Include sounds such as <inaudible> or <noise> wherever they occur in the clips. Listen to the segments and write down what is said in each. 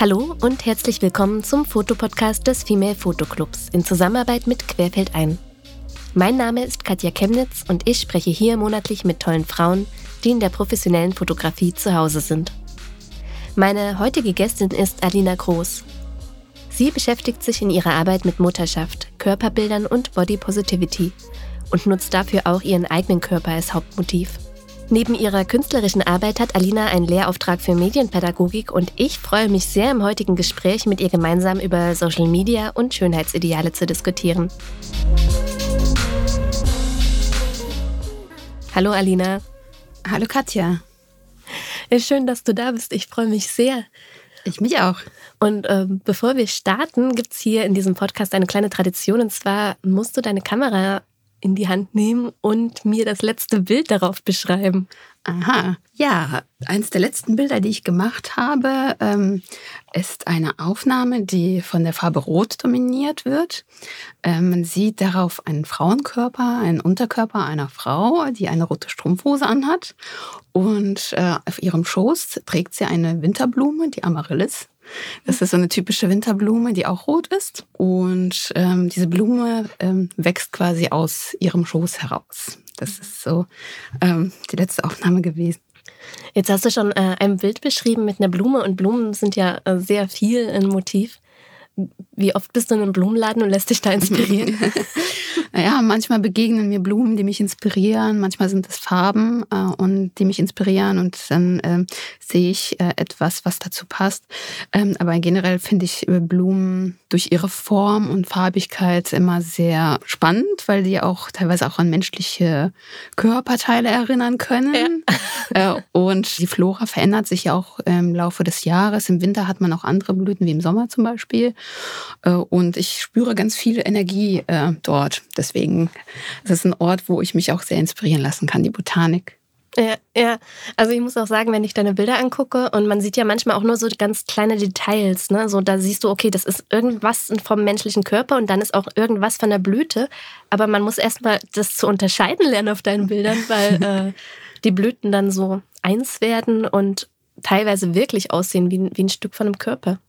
Hallo und herzlich willkommen zum Fotopodcast des Female Photo Clubs in Zusammenarbeit mit Querfeld ein. Mein Name ist Katja Chemnitz und ich spreche hier monatlich mit tollen Frauen, die in der professionellen Fotografie zu Hause sind. Meine heutige Gästin ist Alina Groß. Sie beschäftigt sich in ihrer Arbeit mit Mutterschaft, Körperbildern und Body Positivity und nutzt dafür auch ihren eigenen Körper als Hauptmotiv. Neben ihrer künstlerischen Arbeit hat Alina einen Lehrauftrag für Medienpädagogik und ich freue mich sehr, im heutigen Gespräch mit ihr gemeinsam über Social Media und Schönheitsideale zu diskutieren. Hallo Alina. Hallo Katja. Schön, dass du da bist. Ich freue mich sehr. Ich mich auch. Und ähm, bevor wir starten, gibt es hier in diesem Podcast eine kleine Tradition. Und zwar musst du deine Kamera in die Hand nehmen und mir das letzte Bild darauf beschreiben. Aha, ja, eins der letzten Bilder, die ich gemacht habe, ähm, ist eine Aufnahme, die von der Farbe Rot dominiert wird. Ähm, man sieht darauf einen Frauenkörper, einen Unterkörper einer Frau, die eine rote Strumpfhose anhat. Und äh, auf ihrem Schoß trägt sie eine Winterblume, die Amaryllis. Das ist so eine typische Winterblume, die auch rot ist. Und ähm, diese Blume ähm, wächst quasi aus ihrem Schoß heraus. Das ist so ähm, die letzte Aufnahme gewesen. Jetzt hast du schon äh, ein Bild beschrieben mit einer Blume und Blumen sind ja äh, sehr viel ein Motiv. Wie oft bist du in einem Blumenladen und lässt dich da inspirieren? <laughs> naja, manchmal begegnen mir Blumen, die mich inspirieren, manchmal sind es Farben äh, und die mich inspirieren und dann äh, sehe ich äh, etwas, was dazu passt. Ähm, aber generell finde ich äh, Blumen durch ihre Form und Farbigkeit immer sehr spannend, weil die auch teilweise auch an menschliche Körperteile erinnern können. Ja. <laughs> Äh, und die Flora verändert sich ja auch im Laufe des Jahres. Im Winter hat man auch andere Blüten, wie im Sommer zum Beispiel. Äh, und ich spüre ganz viel Energie äh, dort. Deswegen ist es ein Ort, wo ich mich auch sehr inspirieren lassen kann, die Botanik. Ja, ja, also ich muss auch sagen, wenn ich deine Bilder angucke und man sieht ja manchmal auch nur so ganz kleine Details, ne? So da siehst du, okay, das ist irgendwas vom menschlichen Körper und dann ist auch irgendwas von der Blüte, aber man muss erstmal das zu unterscheiden lernen auf deinen Bildern, weil <laughs> äh, die Blüten dann so eins werden und teilweise wirklich aussehen wie, wie ein Stück von einem Körper.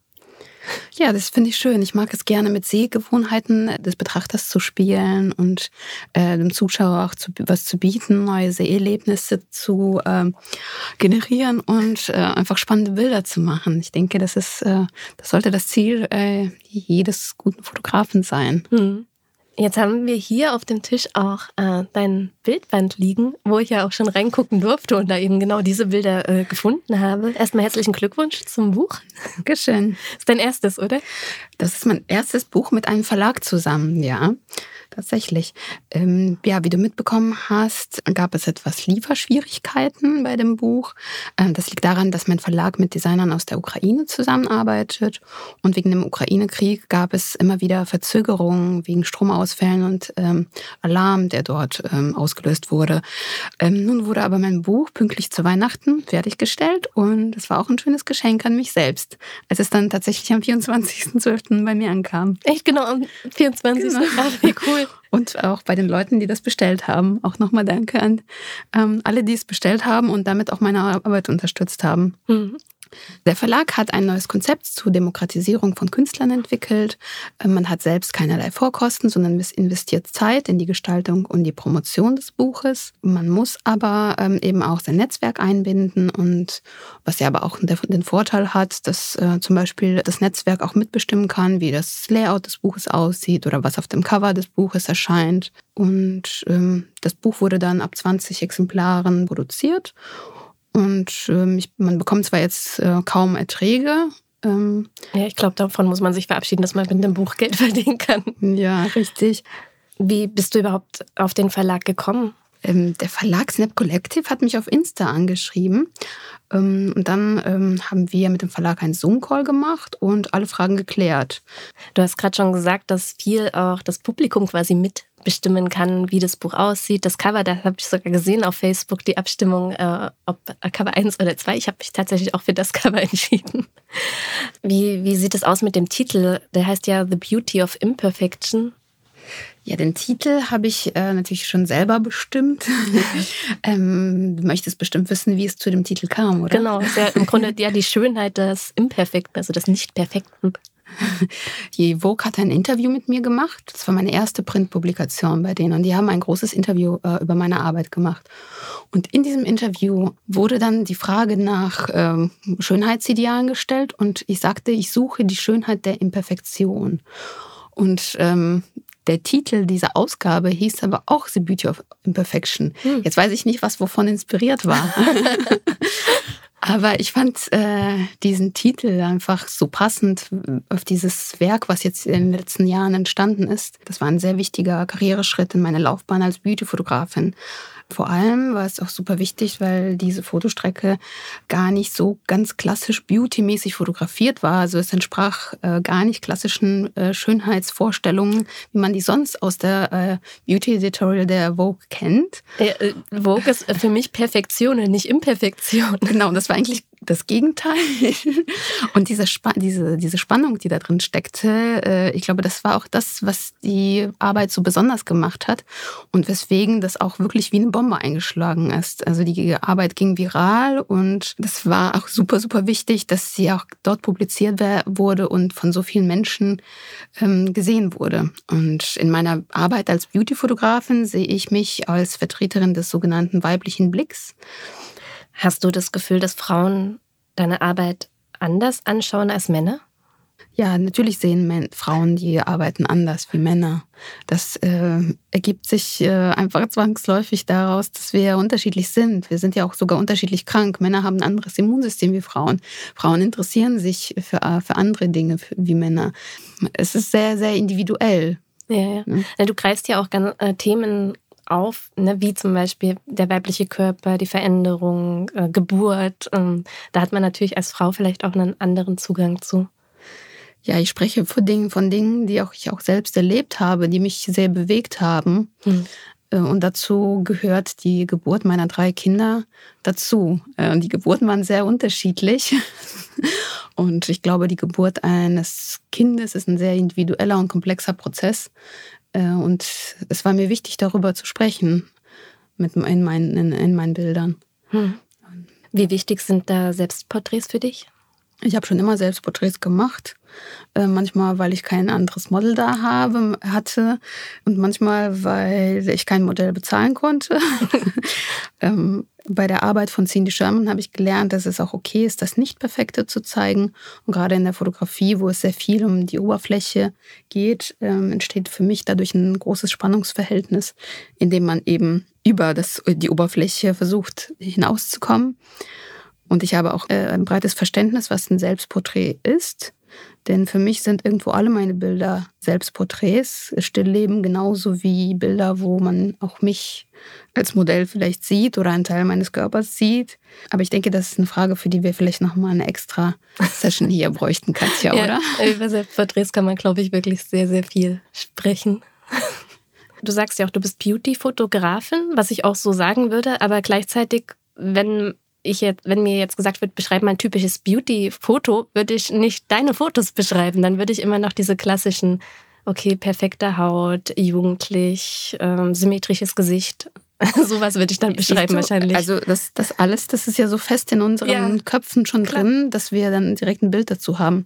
Ja, das finde ich schön. Ich mag es gerne mit Sehgewohnheiten des Betrachters zu spielen und äh, dem Zuschauer auch zu, was zu bieten, neue Seherlebnisse zu äh, generieren und äh, einfach spannende Bilder zu machen. Ich denke, das ist, äh, das sollte das Ziel äh, jedes guten Fotografen sein. Mhm. Jetzt haben wir hier auf dem Tisch auch äh, dein Bildband liegen, wo ich ja auch schon reingucken durfte und da eben genau diese Bilder äh, gefunden habe. Erstmal herzlichen Glückwunsch zum Buch. Dankeschön. Ist dein erstes, oder? Das ist mein erstes Buch mit einem Verlag zusammen, ja tatsächlich. Ähm, ja, wie du mitbekommen hast, gab es etwas Lieferschwierigkeiten bei dem Buch. Ähm, das liegt daran, dass mein Verlag mit Designern aus der Ukraine zusammenarbeitet. Und wegen dem Ukraine-Krieg gab es immer wieder Verzögerungen wegen Stromausfällen und ähm, Alarm, der dort ähm, ausgelöst wurde. Ähm, nun wurde aber mein Buch pünktlich zu Weihnachten fertiggestellt und es war auch ein schönes Geschenk an mich selbst, als es dann tatsächlich am 24.12. bei mir ankam. Echt genau, am 24. Genau. Ach, <laughs> wie cool. Und auch bei den Leuten, die das bestellt haben. Auch nochmal danke an ähm, alle, die es bestellt haben und damit auch meine Arbeit unterstützt haben. Mhm. Der Verlag hat ein neues Konzept zur Demokratisierung von Künstlern entwickelt. Ähm, man hat selbst keinerlei Vorkosten, sondern investiert Zeit in die Gestaltung und die Promotion des Buches. Man muss aber ähm, eben auch sein Netzwerk einbinden und was ja aber auch den Vorteil hat, dass äh, zum Beispiel das Netzwerk auch mitbestimmen kann, wie das Layout des Buches aussieht oder was auf dem Cover des Buches erscheint. Und ähm, das Buch wurde dann ab 20 Exemplaren produziert und ähm, ich, man bekommt zwar jetzt äh, kaum Erträge. Ähm, ja, ich glaube, davon muss man sich verabschieden, dass man mit dem Buch Geld <laughs> verdienen kann. Ja, richtig. Wie bist du überhaupt auf den Verlag gekommen? Ähm, der Verlag Snap Collective hat mich auf Insta angeschrieben. Ähm, und dann ähm, haben wir mit dem Verlag einen Zoom-Call gemacht und alle Fragen geklärt. Du hast gerade schon gesagt, dass viel auch das Publikum quasi mitbestimmen kann, wie das Buch aussieht. Das Cover, da habe ich sogar gesehen auf Facebook, die Abstimmung, äh, ob Cover 1 oder 2. Ich habe mich tatsächlich auch für das Cover <laughs> entschieden. Wie, wie sieht es aus mit dem Titel? Der heißt ja The Beauty of Imperfection. Ja, den Titel habe ich äh, natürlich schon selber bestimmt. <laughs> ähm, du möchtest bestimmt wissen, wie es zu dem Titel kam, oder? Genau, ja im Grunde ja die Schönheit des Imperfekten, also des Nicht-Perfekten. <laughs> Die Vogue hat ein Interview mit mir gemacht. Das war meine erste Printpublikation bei denen. Und die haben ein großes Interview äh, über meine Arbeit gemacht. Und in diesem Interview wurde dann die Frage nach ähm, Schönheitsidealen gestellt. Und ich sagte, ich suche die Schönheit der Imperfektion. Und ähm, der Titel dieser Ausgabe hieß aber auch The Beauty of Imperfection. Hm. Jetzt weiß ich nicht, was wovon inspiriert war. <laughs> <laughs> aber ich fand äh, diesen Titel einfach so passend auf dieses Werk, was jetzt in den letzten Jahren entstanden ist. Das war ein sehr wichtiger Karriereschritt in meiner Laufbahn als Beautyfotografin. Vor allem war es auch super wichtig, weil diese Fotostrecke gar nicht so ganz klassisch beautymäßig fotografiert war. Also es entsprach äh, gar nicht klassischen äh, Schönheitsvorstellungen, wie man die sonst aus der äh, Beauty Editorial der Vogue kennt. Äh, Vogue ist für mich Perfektion und nicht Imperfektion. Genau, das war eigentlich das Gegenteil. <laughs> Und diese, Sp diese, diese Spannung, die da drin steckte, äh, ich glaube, das war auch das, was die Arbeit so besonders gemacht hat und weswegen das auch wirklich wie eine Bombe eingeschlagen ist. Also die Arbeit ging viral und das war auch super, super wichtig, dass sie auch dort publiziert wurde und von so vielen Menschen ähm, gesehen wurde. Und in meiner Arbeit als Beautyfotografin sehe ich mich als Vertreterin des sogenannten weiblichen Blicks. Hast du das Gefühl, dass Frauen deine Arbeit anders anschauen als Männer? Ja, natürlich sehen Frauen die Arbeiten anders wie Männer. Das äh, ergibt sich äh, einfach zwangsläufig daraus, dass wir unterschiedlich sind. Wir sind ja auch sogar unterschiedlich krank. Männer haben ein anderes Immunsystem wie Frauen. Frauen interessieren sich für, äh, für andere Dinge wie Männer. Es ist sehr, sehr individuell. Ja, ja. ja. Du greifst ja auch äh, Themen auf, ne, wie zum Beispiel der weibliche Körper, die Veränderung, äh, Geburt. Ähm, da hat man natürlich als Frau vielleicht auch einen anderen Zugang zu. Ja, ich spreche von Dingen, von Dingen, die auch ich auch selbst erlebt habe, die mich sehr bewegt haben. Hm. Äh, und dazu gehört die Geburt meiner drei Kinder dazu. Äh, und die Geburten waren sehr unterschiedlich. <laughs> Und ich glaube, die Geburt eines Kindes ist ein sehr individueller und komplexer Prozess. Äh, und es war mir wichtig, darüber zu sprechen mit, in, meinen, in, in meinen Bildern. Hm. Wie wichtig sind da Selbstporträts für dich? Ich habe schon immer Selbstporträts gemacht. Äh, manchmal, weil ich kein anderes Model da habe, hatte und manchmal, weil ich kein Modell bezahlen konnte. <laughs> ähm, bei der Arbeit von Cindy Sherman habe ich gelernt, dass es auch okay ist, das Nicht-Perfekte zu zeigen. Und gerade in der Fotografie, wo es sehr viel um die Oberfläche geht, ähm, entsteht für mich dadurch ein großes Spannungsverhältnis, in dem man eben über das, die Oberfläche versucht hinauszukommen. Und ich habe auch äh, ein breites Verständnis, was ein Selbstporträt ist. Denn für mich sind irgendwo alle meine Bilder Selbstporträts, Stillleben genauso wie Bilder, wo man auch mich als Modell vielleicht sieht oder einen Teil meines Körpers sieht. Aber ich denke, das ist eine Frage, für die wir vielleicht nochmal eine extra Session <laughs> hier bräuchten, Katja, ja, oder? Über Selbstporträts kann man, glaube ich, wirklich sehr, sehr viel sprechen. <laughs> Du sagst ja auch, du bist Beauty-Fotografin, was ich auch so sagen würde, aber gleichzeitig, wenn ich jetzt, wenn mir jetzt gesagt wird, beschreib mal ein typisches Beauty-Foto, würde ich nicht deine Fotos beschreiben. Dann würde ich immer noch diese klassischen, okay, perfekte Haut, jugendlich, ähm, symmetrisches Gesicht. <laughs> Sowas würde ich dann beschreiben so, wahrscheinlich. Also das, das alles, das ist ja so fest in unseren ja, Köpfen schon klar. drin, dass wir dann direkt ein Bild dazu haben.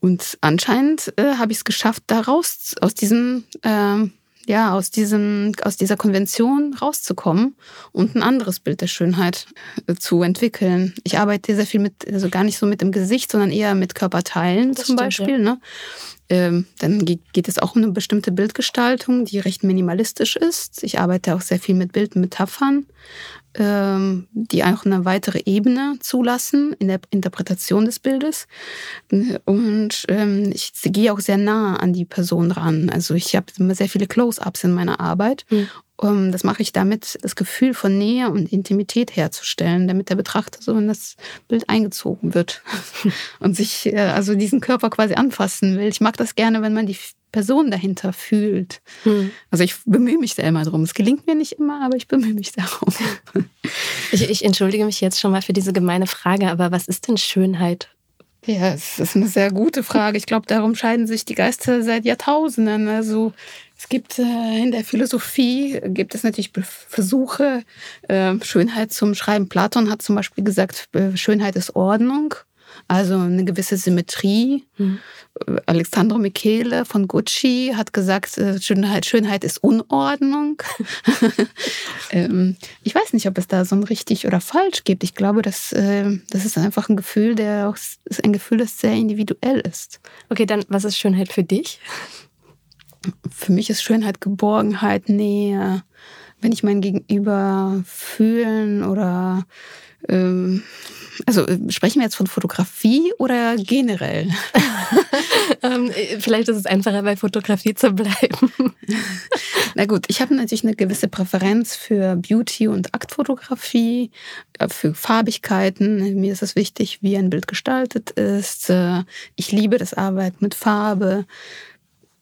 Und anscheinend äh, habe ich es geschafft, da raus aus diesem äh, ja, aus, diesem, aus dieser Konvention rauszukommen und ein anderes Bild der Schönheit äh, zu entwickeln. Ich arbeite sehr viel mit, also gar nicht so mit dem Gesicht, sondern eher mit Körperteilen das zum stimmt, Beispiel. Ja. Ne? Ähm, dann geht es auch um eine bestimmte Bildgestaltung, die recht minimalistisch ist. Ich arbeite auch sehr viel mit Bildmetaphern. Ähm, die auch eine weitere Ebene zulassen in der Interpretation des Bildes. Und ähm, ich gehe auch sehr nah an die Person ran. Also ich habe sehr viele Close-ups in meiner Arbeit. Mhm. das mache ich damit, das Gefühl von Nähe und Intimität herzustellen, damit der Betrachter so in das Bild eingezogen wird <laughs> und sich äh, also diesen Körper quasi anfassen will. Ich mag das gerne, wenn man die Person dahinter fühlt. Hm. Also ich bemühe mich da immer drum. Es gelingt mir nicht immer, aber ich bemühe mich darum. <laughs> Ich, ich, entschuldige mich jetzt schon mal für diese gemeine Frage, aber was ist denn Schönheit Ja, es ist eine sehr gute Frage. Ich glaube, darum scheiden sich die Geister seit Jahrtausenden. Also es gibt äh, in der Philosophie gibt es natürlich Versuche, äh, Schönheit zum Schreiben. Platon hat zum Beispiel gesagt, äh, Schönheit ist Ordnung. Also eine gewisse Symmetrie. Mhm. Alexandro Michele von Gucci hat gesagt, äh, Schönheit, Schönheit ist Unordnung. <laughs> Ähm, ich weiß nicht, ob es da so ein richtig oder falsch gibt. Ich glaube, dass, äh, das ist einfach ein Gefühl, der auch, ist ein Gefühl, das sehr individuell ist. Okay, dann was ist Schönheit für dich? Für mich ist Schönheit Geborgenheit, Nähe. Wenn ich mein Gegenüber fühlen oder ähm, also äh, sprechen wir jetzt von Fotografie oder generell? <laughs> ähm, vielleicht ist es einfacher, bei Fotografie zu bleiben. <laughs> Na gut, ich habe natürlich eine gewisse Präferenz für Beauty- und Aktfotografie, äh, für Farbigkeiten. Mir ist es wichtig, wie ein Bild gestaltet ist. Äh, ich liebe das Arbeiten mit Farbe.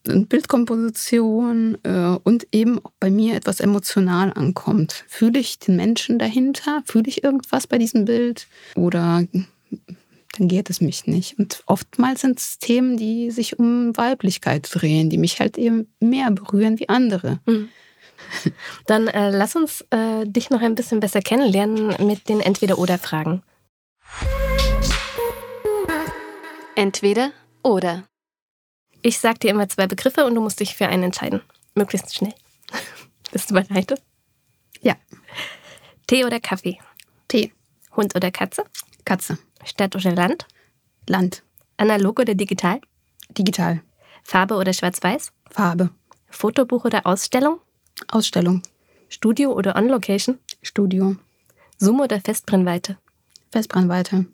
Bildkomposition äh, und eben auch bei mir etwas emotional ankommt. Fühle ich den Menschen dahinter? Fühle ich irgendwas bei diesem Bild? Oder dann geht es mich nicht. Und oftmals sind es Themen, die sich um Weiblichkeit drehen, die mich halt eben mehr berühren wie andere. Mhm. Dann äh, lass uns äh, dich noch ein bisschen besser kennenlernen mit den Entweder-Oder-Fragen. Entweder oder. Ich sag dir immer zwei Begriffe und du musst dich für einen entscheiden. Möglichst schnell. <laughs> Bist du bereit? Ja. Tee oder Kaffee? Tee. Hund oder Katze? Katze. Stadt oder Land? Land. Analog oder digital? Digital. Farbe oder Schwarz-Weiß? Farbe. Fotobuch oder Ausstellung? Ausstellung. Studio oder On-Location? Studio. Zoom oder Festbrennweite? Festbrennweite.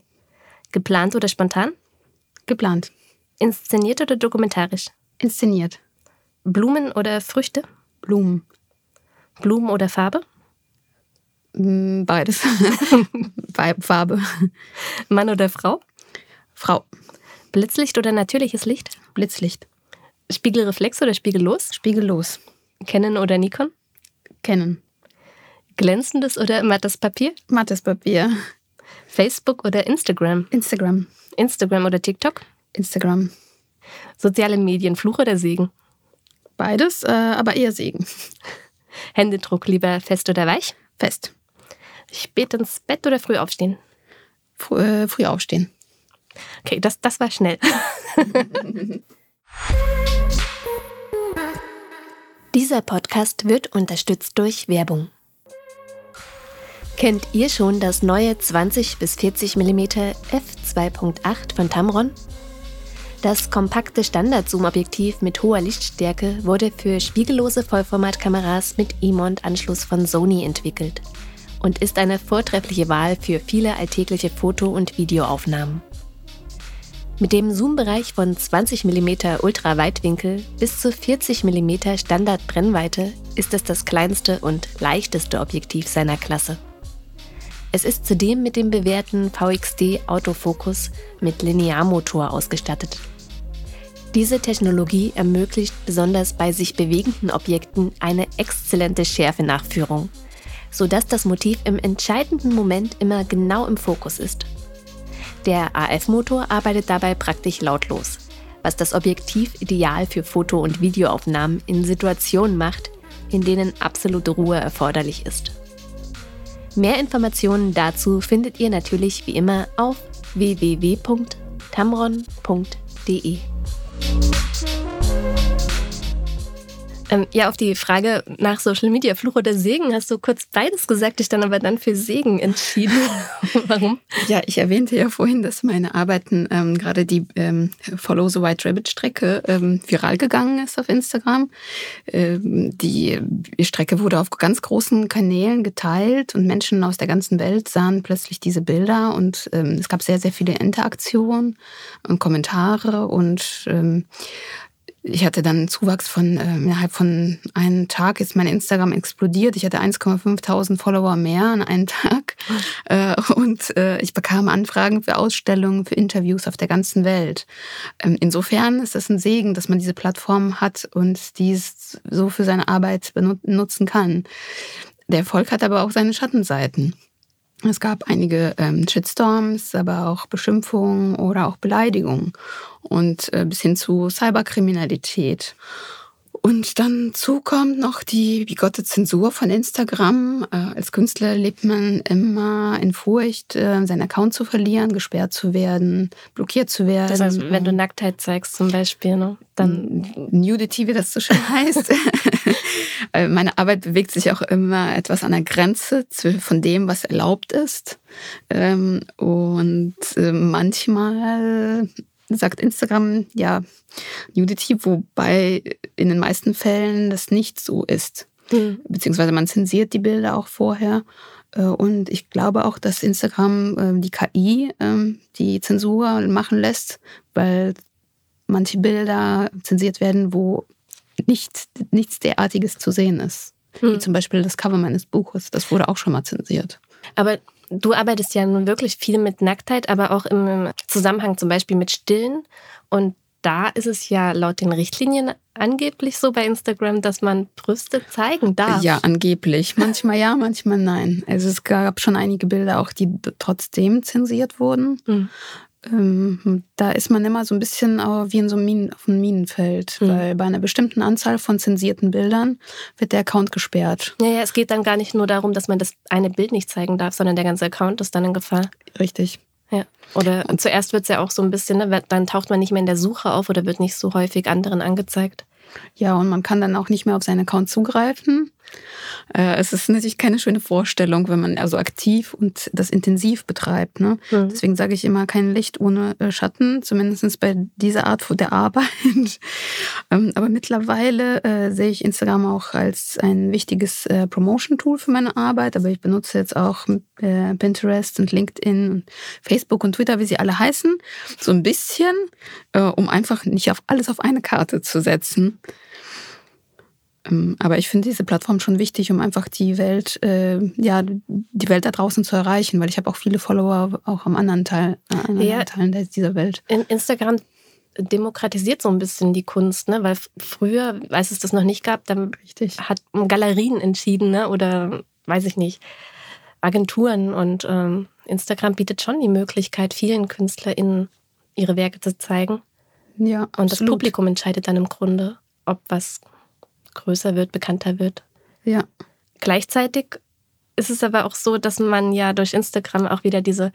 Geplant oder spontan? Geplant. Inszeniert oder dokumentarisch? Inszeniert. Blumen oder Früchte? Blumen. Blumen oder Farbe? Mm, beides. <laughs> Farbe. Mann oder Frau? Frau. Blitzlicht oder natürliches Licht? Blitzlicht. Spiegelreflex oder spiegellos? Spiegellos. Canon oder Nikon? Canon. Glänzendes oder mattes Papier? Mattes Papier. Facebook oder Instagram? Instagram. Instagram oder TikTok? Instagram. Soziale Medien, Fluch oder Segen? Beides, äh, aber eher Segen. <laughs> Händedruck lieber fest oder weich? Fest. Spät ins Bett oder früh aufstehen? Früh, äh, früh aufstehen. Okay, das, das war schnell. <laughs> Dieser Podcast wird unterstützt durch Werbung. Kennt ihr schon das neue 20 bis 40 mm f2.8 von Tamron? Das kompakte Standard-Zoom-Objektiv mit hoher Lichtstärke wurde für spiegellose Vollformatkameras mit E-Mont-Anschluss von Sony entwickelt und ist eine vortreffliche Wahl für viele alltägliche Foto- und Videoaufnahmen. Mit dem Zoom-Bereich von 20 mm Ultraweitwinkel bis zu 40 mm Standard-Brennweite ist es das kleinste und leichteste Objektiv seiner Klasse. Es ist zudem mit dem bewährten VXD Autofokus mit Linearmotor ausgestattet. Diese Technologie ermöglicht besonders bei sich bewegenden Objekten eine exzellente Schärfenachführung, sodass das Motiv im entscheidenden Moment immer genau im Fokus ist. Der AF-Motor arbeitet dabei praktisch lautlos, was das Objektiv ideal für Foto- und Videoaufnahmen in Situationen macht, in denen absolute Ruhe erforderlich ist. Mehr Informationen dazu findet ihr natürlich wie immer auf www.tamron.de. Ähm, ja, auf die Frage nach Social Media, Fluch oder Segen, hast du kurz beides gesagt, dich dann aber dann für Segen entschieden. <laughs> Warum? Ja, ich erwähnte ja vorhin, dass meine Arbeiten, ähm, gerade die ähm, Follow the White Rabbit Strecke, ähm, viral gegangen ist auf Instagram. Ähm, die Strecke wurde auf ganz großen Kanälen geteilt und Menschen aus der ganzen Welt sahen plötzlich diese Bilder und ähm, es gab sehr, sehr viele Interaktionen und Kommentare und ich hatte dann einen Zuwachs von äh, innerhalb von einem Tag ist mein Instagram explodiert. Ich hatte 1,5.000 Follower mehr an einem Tag äh, und äh, ich bekam Anfragen für Ausstellungen, für Interviews auf der ganzen Welt. Ähm, insofern ist es ein Segen, dass man diese Plattform hat und dies so für seine Arbeit benutzen kann. Der Erfolg hat aber auch seine Schattenseiten. Es gab einige ähm, Shitstorms, aber auch Beschimpfungen oder auch Beleidigungen und äh, bis hin zu Cyberkriminalität. Und dann zukommt noch die bigotte Zensur von Instagram. Äh, als Künstler lebt man immer in Furcht, äh, seinen Account zu verlieren, gesperrt zu werden, blockiert zu werden. Das heißt, wenn du Nacktheit zeigst zum Beispiel, ne? dann Nudity, wie das so schön <laughs> heißt. <laughs> Äh, meine Arbeit bewegt sich auch immer etwas an der Grenze von dem, was erlaubt ist. Ähm, und manchmal sagt Instagram ja Nudity, wobei in den meisten Fällen das nicht so ist. Mhm. Beziehungsweise man zensiert die Bilder auch vorher. Äh, und ich glaube auch, dass Instagram ähm, die KI ähm, die Zensur machen lässt, weil manche Bilder zensiert werden, wo nicht, nichts derartiges zu sehen ist. Mhm. Wie hm. zum Beispiel das Cover meines Buches. Das wurde auch schon mal zensiert. Aber du arbeitest ja nun wirklich viel mit Nacktheit, aber auch im Zusammenhang zum Beispiel mit Stillen. Und da ist es ja laut den Richtlinien angeblich so bei Instagram, dass man Brüste zeigen darf. Ja, angeblich. Manchmal ja, manchmal nein. Also es gab schon einige Bilder auch, die trotzdem zensiert wurden. Mhm ähm, da ist man immer so ein bisschen wie in so einem Minen, auf einem Minenfeld, mhm. weil bei einer bestimmten Anzahl von zensierten Bildern wird der Account gesperrt. Ja, ja, es geht dann gar nicht nur darum, dass man das eine Bild nicht zeigen darf, sondern der ganze Account ist dann in Gefahr. Richtig. Ja. Oder und zuerst wird es ja auch so ein bisschen, ne, dann taucht man nicht mehr in der Suche auf oder wird nicht so häufig anderen angezeigt. Ja, und man kann dann auch nicht mehr auf seinen Account zugreifen. Äh, es ist natürlich keine schöne Vorstellung, wenn man also aktiv und das intensiv betreibt. Ne? Mhm. Deswegen sage ich immer kein Licht ohne äh, Schatten, zumindest bei dieser Art der Arbeit. <laughs> Ähm, aber mittlerweile äh, sehe ich Instagram auch als ein wichtiges äh, Promotion-Tool für meine Arbeit. Aber ich benutze jetzt auch äh, Pinterest und LinkedIn und Facebook und Twitter, wie sie alle heißen, so ein bisschen, äh, um einfach nicht auf alles auf eine Karte zu setzen. Ähm, aber ich finde diese Plattform schon wichtig, um einfach die Welt, äh, ja, die Welt da draußen zu erreichen, weil ich habe auch viele Follower auch am anderen Teil, äh, an anderen ja, Teilen dieser Welt. In Instagram demokratisiert so ein bisschen die Kunst, ne? Weil früher, als es das noch nicht gab, dann Richtig. hat Galerien entschieden, ne? Oder weiß ich nicht, Agenturen und ähm, Instagram bietet schon die Möglichkeit, vielen KünstlerInnen ihre Werke zu zeigen. Ja, absolut. Und das Publikum entscheidet dann im Grunde, ob was größer wird, bekannter wird. Ja. Gleichzeitig ist es aber auch so, dass man ja durch Instagram auch wieder diese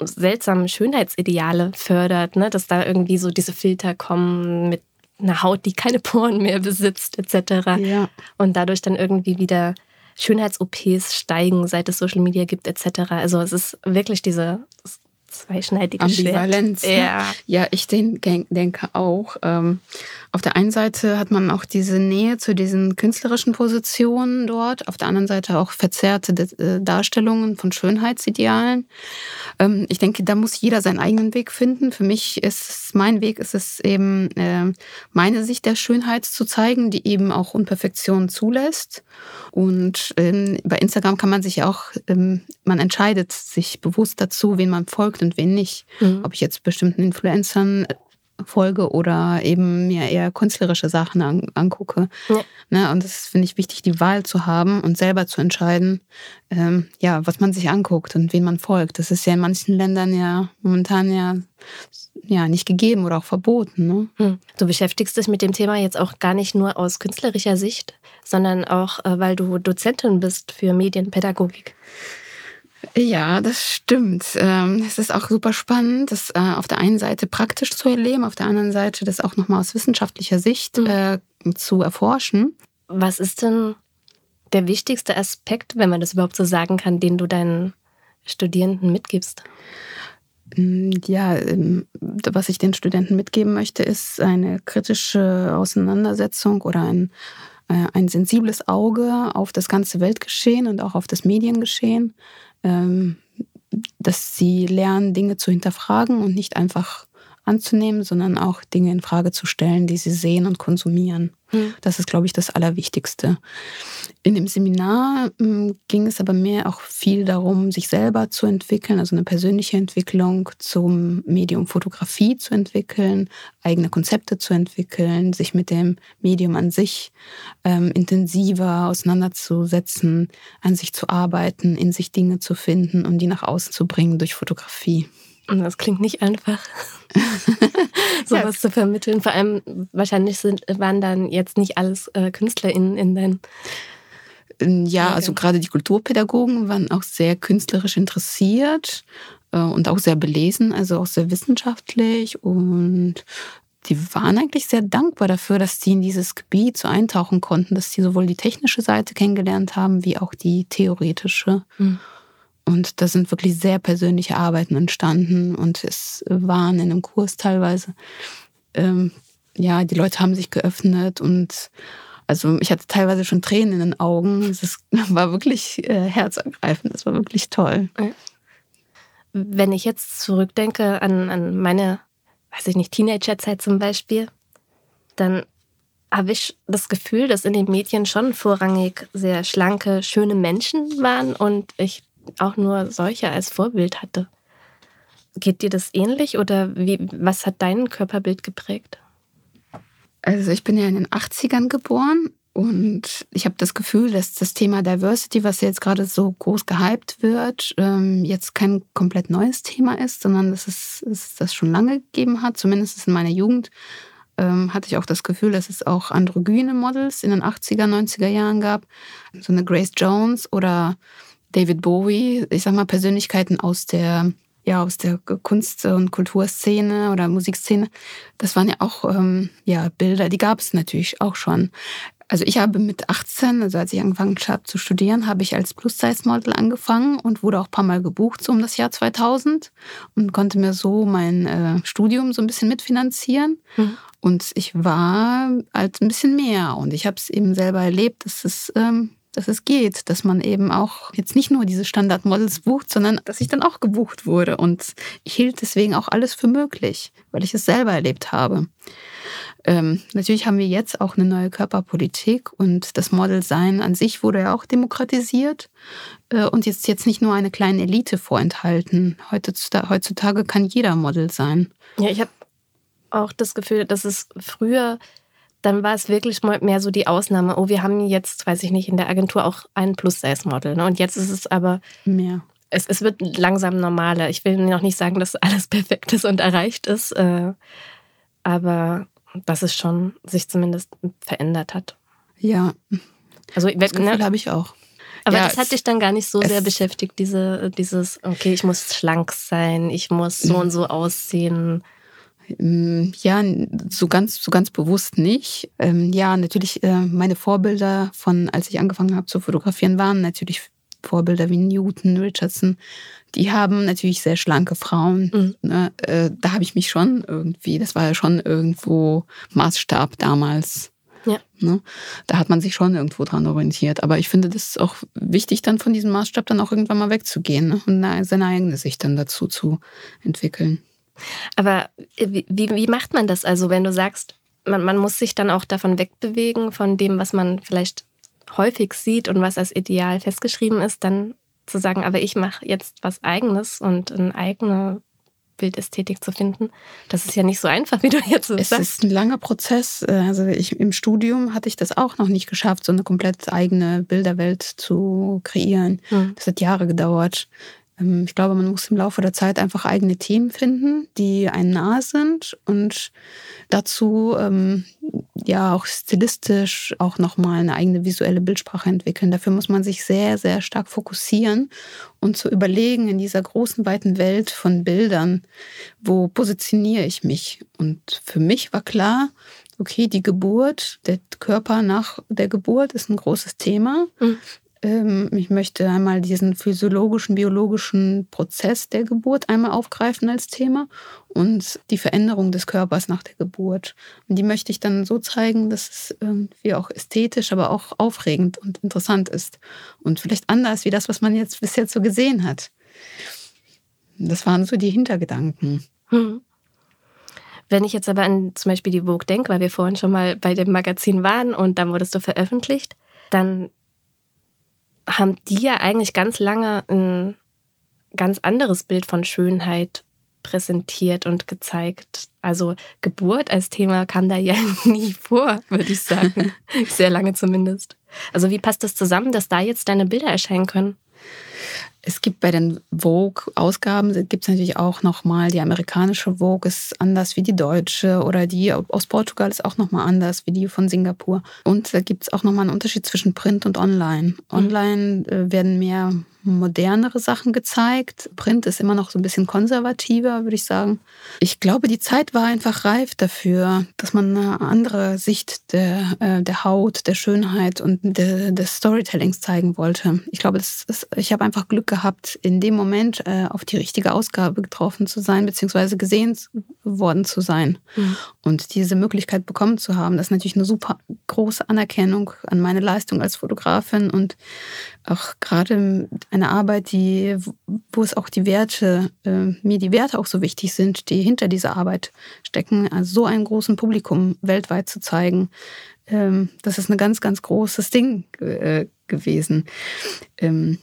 seltsamen Schönheitsideale fördert, ne? dass da irgendwie so diese Filter kommen mit einer Haut, die keine Poren mehr besitzt, etc. Ja. Und dadurch dann irgendwie wieder Schönheits-OPs steigen, seit es Social Media gibt, etc. Also es ist wirklich diese zweischneidige Ambivalenz. Schwert. Ja. ja, ich denke auch. Ähm, auf der einen Seite hat man auch diese Nähe zu diesen künstlerischen Positionen dort, auf der anderen Seite auch verzerrte äh, Darstellungen von Schönheitsidealen. Ähm, ich denke, da muss jeder seinen eigenen Weg finden. Für mich ist mein Weg ist es eben, äh, meine Sicht der Schönheit zu zeigen, die eben auch Unperfektion zulässt. Und ähm, bei Instagram kann man sich auch, man entscheidet sich bewusst dazu, wen man folgt und wen nicht. Mhm. Ob ich jetzt bestimmten Influencern folge oder eben mir eher künstlerische Sachen an, angucke. Ja. Ne, und das finde ich wichtig, die Wahl zu haben und selber zu entscheiden, ähm, ja, was man sich anguckt und wen man folgt. Das ist ja in manchen Ländern ja momentan ja, ja nicht gegeben oder auch verboten. Ne? Hm. Du beschäftigst dich mit dem Thema jetzt auch gar nicht nur aus künstlerischer Sicht, sondern auch, äh, weil du Dozentin bist für Medienpädagogik. Ja, das stimmt. Ähm, es ist auch super spannend, das äh, auf der einen Seite praktisch zu erleben, auf der anderen Seite das auch nochmal aus wissenschaftlicher Sicht mhm. Äh, zu erforschen. Was ist denn der wichtigste Aspekt, wenn man das überhaupt so sagen kann, den du deinen Studierenden mitgibst? Mm, ja, ähm, was ich den Studenten mitgeben möchte, ist eine kritische Auseinandersetzung oder ein, äh, ein sensibles Auge auf das ganze Weltgeschehen und auch auf das Mediengeschehen dass sie lernen, Dinge zu hinterfragen und nicht einfach anzunehmen, sondern auch Dinge in Frage zu stellen, die sie sehen und konsumieren. Mhm. Das ist, glaube ich, das Allerwichtigste. In dem Seminar hm, ging es aber mehr auch viel darum, sich selber zu entwickeln, also eine persönliche Entwicklung zum Medium Fotografie zu entwickeln, eigene Konzepte zu entwickeln, sich mit dem Medium an sich ähm, intensiver auseinanderzusetzen, an sich zu arbeiten, in sich Dinge zu finden und die nach außen zu bringen durch Fotografie. Das klingt nicht einfach, <laughs> sowas ja. zu vermitteln. Vor allem wahrscheinlich sind, waren dann jetzt nicht alles äh, KünstlerInnen in deinen. Ja, also gerade die Kulturpädagogen waren auch sehr künstlerisch interessiert äh, und auch sehr belesen, also auch sehr wissenschaftlich und die waren eigentlich sehr dankbar dafür, dass sie in dieses Gebiet so eintauchen konnten, dass sie sowohl die technische Seite kennengelernt haben, wie auch die theoretische. Mhm. Und da sind wirklich sehr persönliche Arbeiten entstanden und es waren in einem Kurs teilweise, ähm, ja, die Leute haben sich geöffnet und also ich hatte teilweise schon Tränen in den Augen. Es <laughs> war wirklich äh, herzergreifend, es war wirklich toll. Wenn ich jetzt zurückdenke an, an meine, weiß ich nicht, Teenagerzeit zum Beispiel, dann habe ich das Gefühl, dass in den Medien schon vorrangig sehr schlanke, schöne Menschen waren und ich auch nur solche als Vorbild hatte. Geht dir das ähnlich oder wie, was hat dein Körperbild geprägt? Also ich bin ja in den 80ern geboren und ich habe das Gefühl, dass das Thema Diversity, was jetzt gerade so groß gehypt wird, ähm, jetzt kein komplett neues Thema ist, sondern dass es, es das schon lange gegeben hat. Zumindest in meiner Jugend ähm, hatte ich auch das Gefühl, dass es auch androgyne Models in den 80er, 90er Jahren gab. So eine Grace Jones oder David Bowie, ich sag mal Persönlichkeiten aus der ja aus der Kunst- und Kulturszene oder Musikszene, das waren ja auch ähm, ja Bilder, die gab es natürlich auch schon. Also ich habe mit 18, also als ich angefangen habe zu studieren, habe ich als Plus-Size-Model angefangen und wurde auch ein paar Mal gebucht so um das Jahr 2000 und konnte mir so mein äh, Studium so ein bisschen mitfinanzieren. Mhm. Und ich war halt ein bisschen mehr und ich habe es eben selber erlebt, dass es ähm, dass es geht, dass man eben auch jetzt nicht nur diese Standardmodels bucht, sondern dass ich dann auch gebucht wurde. Und ich hielt deswegen auch alles für möglich, weil ich es selber erlebt habe. Ähm, natürlich haben wir jetzt auch eine neue Körperpolitik und das Modelsein an sich wurde ja auch demokratisiert äh, und jetzt, jetzt nicht nur eine kleine Elite vorenthalten. Heutzutage, heutzutage kann jeder Model sein. Ja, ich habe auch das Gefühl, dass es früher dann war es wirklich mehr so die Ausnahme. Oh, wir haben jetzt, weiß ich nicht, in der Agentur auch ein Plus-Size-Model. Ne? Und jetzt ist es aber mehr. Es, es wird langsam normaler. Ich will noch nicht sagen, dass alles <laughs> perfekt ist und erreicht ist, äh, aber dass es schon sich zumindest verändert hat. Ja. Also das Gefühl ne? habe ich auch. Aber ja, das hat dich dann gar nicht so sehr beschäftigt, diese, dieses, okay, ich muss schlank sein, ich muss so und so aussehen. Ähm, ja, so ganz, so ganz bewusst nicht. Ähm, ja, natürlich, äh, meine Vorbilder von, als ich angefangen habe zu fotografieren, waren natürlich Vorbilder wie Newton, Richardson. Die haben natürlich sehr schlanke Frauen. Mhm. Ne? Äh, da habe ich mich schon irgendwie, das war ja schon irgendwo Maßstab damals. Ja. Ne? Da hat man sich schon irgendwo dran orientiert. Aber ich finde, das ist auch wichtig, dann von diesem Maßstab dann auch irgendwann mal wegzugehen ne? und seine eigene Sicht dann dazu zu entwickeln. Aber äh, wie, wie macht man das also, wenn du sagst, man, man muss sich dann auch davon wegbewegen, von dem, was man vielleicht häufig sieht und was als Ideal festgeschrieben ist, dann zu sagen, aber ich mache jetzt was Eigenes und eine eigene Bildästhetik zu finden. Das ist ja nicht so einfach, <laughs> wie du jetzt so es sagst. Es ist ein langer Prozess. Also ich, im Studium hatte ich das auch noch nicht geschafft, so eine komplett eigene Bilderwelt zu kreieren. Hm. Das hat Jahre gedauert. Ähm, ich glaube, man muss im Laufe der Zeit einfach eigene Themen finden, die einen nahe sind und dazu ähm, ja auch stilistisch auch nochmal eine eigene visuelle Bildsprache entwickeln. Dafür muss man sich sehr, sehr stark fokussieren und zu überlegen in dieser großen, weiten Welt von Bildern, wo positioniere ich mich? Und für mich war klar, okay, die Geburt, der Körper nach der Geburt ist ein großes Thema. Mhm. Ähm, ich möchte einmal diesen physiologischen, biologischen Prozess der Geburt einmal aufgreifen als Thema und die Veränderung des Körpers nach der Geburt. Und die möchte ich dann so zeigen, dass es irgendwie auch ästhetisch, aber auch aufregend und interessant ist. Und vielleicht anders wie das, was man jetzt bis jetzt so gesehen hat. Das waren so die Hintergedanken. Hm. Wenn ich jetzt aber an zum Beispiel die Vogue denke, weil wir vorhin schon mal bei dem Magazin waren und dann wurdest du veröffentlicht, dann haben die ja eigentlich ganz lange ein ganz anderes Bild von Schönheit präsentiert und gezeigt. Also Geburt als Thema kam da ja <laughs> nie vor, würde ich sagen. <laughs> Sehr lange zumindest. Also wie passt das zusammen, dass da jetzt deine Bilder erscheinen können? Es gibt bei den Vogue-Ausgaben, gibt es natürlich auch nochmal, die amerikanische Vogue ist anders wie die deutsche oder die aus Portugal ist auch nochmal anders wie die von Singapur. Und da gibt es auch nochmal einen Unterschied zwischen Print und Online. Mhm. Online äh, werden mehr modernere Sachen gezeigt. Print ist immer noch so ein bisschen konservativer, würde ich sagen. Ich glaube, die Zeit war einfach reif dafür, dass man eine andere Sicht der, äh, der Haut, der Schönheit und de, des Storytellings zeigen wollte. Ich glaube, ist, ich habe einfach Glück gehabt, in dem Moment äh, auf die richtige Ausgabe getroffen zu sein, beziehungsweise gesehen worden zu sein. Mhm. Und diese Möglichkeit bekommen zu haben, das ist natürlich eine super große Anerkennung an meine Leistung als Fotografin und auch gerade eine Arbeit, die, wo es auch die Werte, äh, mir die Werte auch so wichtig sind, die hinter dieser Arbeit stecken, also so einem großen Publikum weltweit zu zeigen, ähm, das ist ein ganz, ganz großes Ding äh, gewesen. Ähm,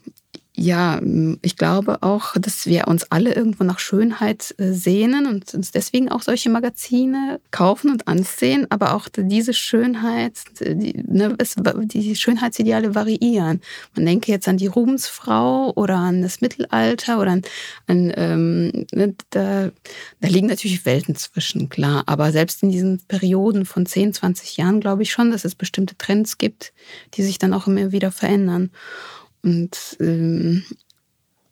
ja, ich glaube auch, dass wir uns alle irgendwo nach Schönheit äh, sehnen und uns deswegen auch solche Magazine kaufen und ansehen. Aber auch diese Schönheit, die, ne, es, die Schönheitsideale variieren. Man denke jetzt an die Ruhmesfrau oder an das Mittelalter oder an, an ähm, ne, da, da liegen natürlich Welten zwischen, klar. Aber selbst in diesen Perioden von 10, 20 Jahren glaube ich schon, dass es bestimmte Trends gibt, die sich dann auch immer wieder verändern. Und ähm,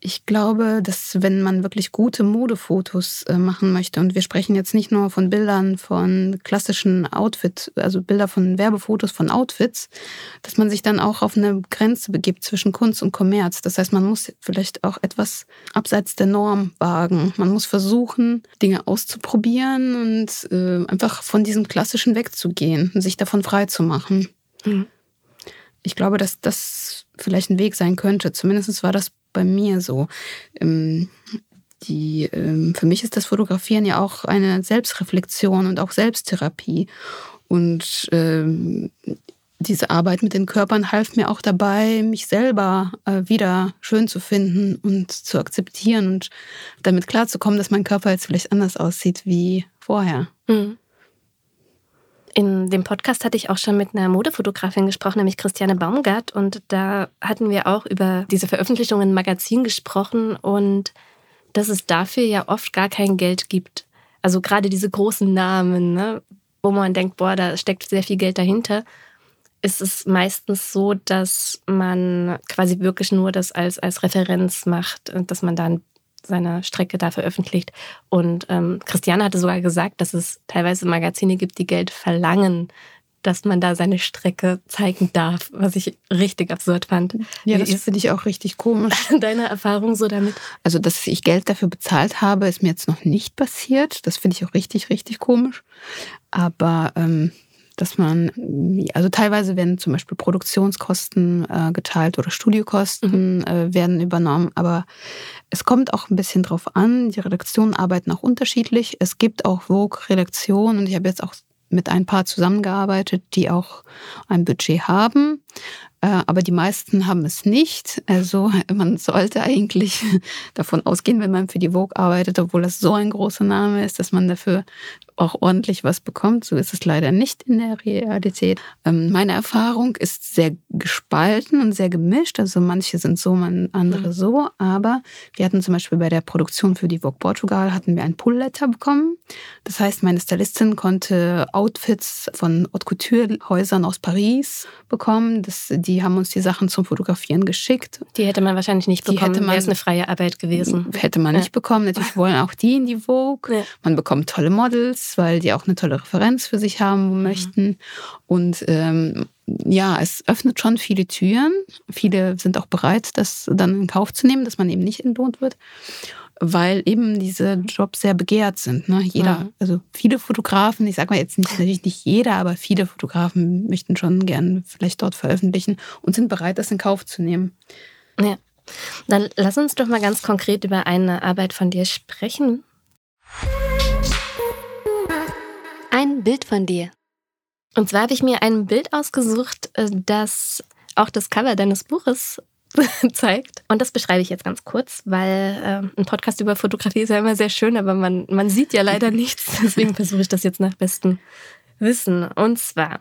ich glaube, dass wenn man wirklich gute Modefotos äh, machen möchte, und wir sprechen jetzt nicht nur von Bildern von klassischen Outfits, also Bilder von Werbefotos von Outfits, dass man sich dann auch auf eine Grenze begibt zwischen Kunst und Kommerz. Das heißt, man muss vielleicht auch etwas abseits der Norm wagen. Man muss versuchen, Dinge auszuprobieren und äh, einfach von diesem Klassischen wegzugehen und sich davon frei zu machen. Mhm. Ich glaube, dass das vielleicht ein Weg sein könnte. Zumindest war das bei mir so. Ähm, die, ähm, für mich ist das Fotografieren ja auch eine Selbstreflexion und auch Selbsttherapie. Und ähm, diese Arbeit mit den Körpern half mir auch dabei, mich selber äh, wieder schön zu finden und zu akzeptieren und damit klarzukommen, dass mein Körper jetzt vielleicht anders aussieht wie vorher. Mhm. In dem Podcast hatte ich auch schon mit einer Modefotografin gesprochen, nämlich Christiane Baumgart. Und da hatten wir auch über diese Veröffentlichungen im Magazin gesprochen und dass es dafür ja oft gar kein Geld gibt. Also gerade diese großen Namen, ne, wo man denkt, boah, da steckt sehr viel Geld dahinter, ist es meistens so, dass man quasi wirklich nur das als, als Referenz macht, dass man da ein seine Strecke da veröffentlicht. Und ähm, Christiane hatte sogar gesagt, dass es teilweise Magazine gibt, die Geld verlangen, dass man da seine Strecke zeigen darf, was ich richtig absurd fand. Ja, das finde ich auch richtig komisch. <laughs> Deine Erfahrung so damit? Also, dass ich Geld dafür bezahlt habe, ist mir jetzt noch nicht passiert. Das finde ich auch richtig, richtig komisch. Aber ähm, dass man, also teilweise werden zum Beispiel Produktionskosten äh, geteilt oder Studiokosten mhm. äh, werden übernommen, aber es kommt auch ein bisschen drauf an. Die Redaktionen arbeiten auch unterschiedlich. Es gibt auch Vogue-Redaktionen und ich habe jetzt auch mit ein paar zusammengearbeitet, die auch ein Budget haben. Äh, aber die meisten haben es nicht. Also <laughs> man sollte eigentlich <laughs> davon ausgehen, wenn man für die Vogue arbeitet, obwohl das so ein großer Name ist, dass man dafür auch ordentlich was bekommt. So ist es leider nicht in der Realität. Ähm, meine Erfahrung ist sehr gespalten und sehr gemischt. Also manche sind so, andere mhm. so. Aber wir hatten zum Beispiel bei der Produktion für die Vogue Portugal hatten wir ein Pull-Letter bekommen. Das heißt, meine Stylistin konnte Outfits von Haute Couture Häusern aus Paris bekommen. Das, die haben uns die Sachen zum Fotografieren geschickt. Die hätte man wahrscheinlich nicht bekommen. Die hätte man, Wäre eine freie Arbeit gewesen. Hätte man ja. nicht bekommen. Natürlich wollen auch die in die Vogue. Ja. Man bekommt tolle Models weil die auch eine tolle Referenz für sich haben mhm. möchten. Und ähm, ja, es öffnet schon viele Türen. Viele sind auch bereit, das dann in Kauf zu nehmen, dass man eben nicht entlohnt wird, weil eben diese Jobs sehr begehrt sind. Ne? Jeder, mhm. also viele Fotografen, ich sage mal jetzt nicht natürlich nicht jeder, aber viele Fotografen möchten schon gern vielleicht dort veröffentlichen und sind bereit, das in Kauf zu nehmen. Ja. Dann lass uns doch mal ganz konkret über eine Arbeit von dir sprechen. Ein Bild von dir. Und zwar habe ich mir ein Bild ausgesucht, äh, das auch das Cover deines Buches <laughs> zeigt. Und das beschreibe ich jetzt ganz kurz, weil äh, ein Podcast über Fotografie ist ja immer sehr schön, aber man, man sieht ja leider <laughs> nichts. Deswegen versuche ich das jetzt nach bestem Wissen. Und zwar,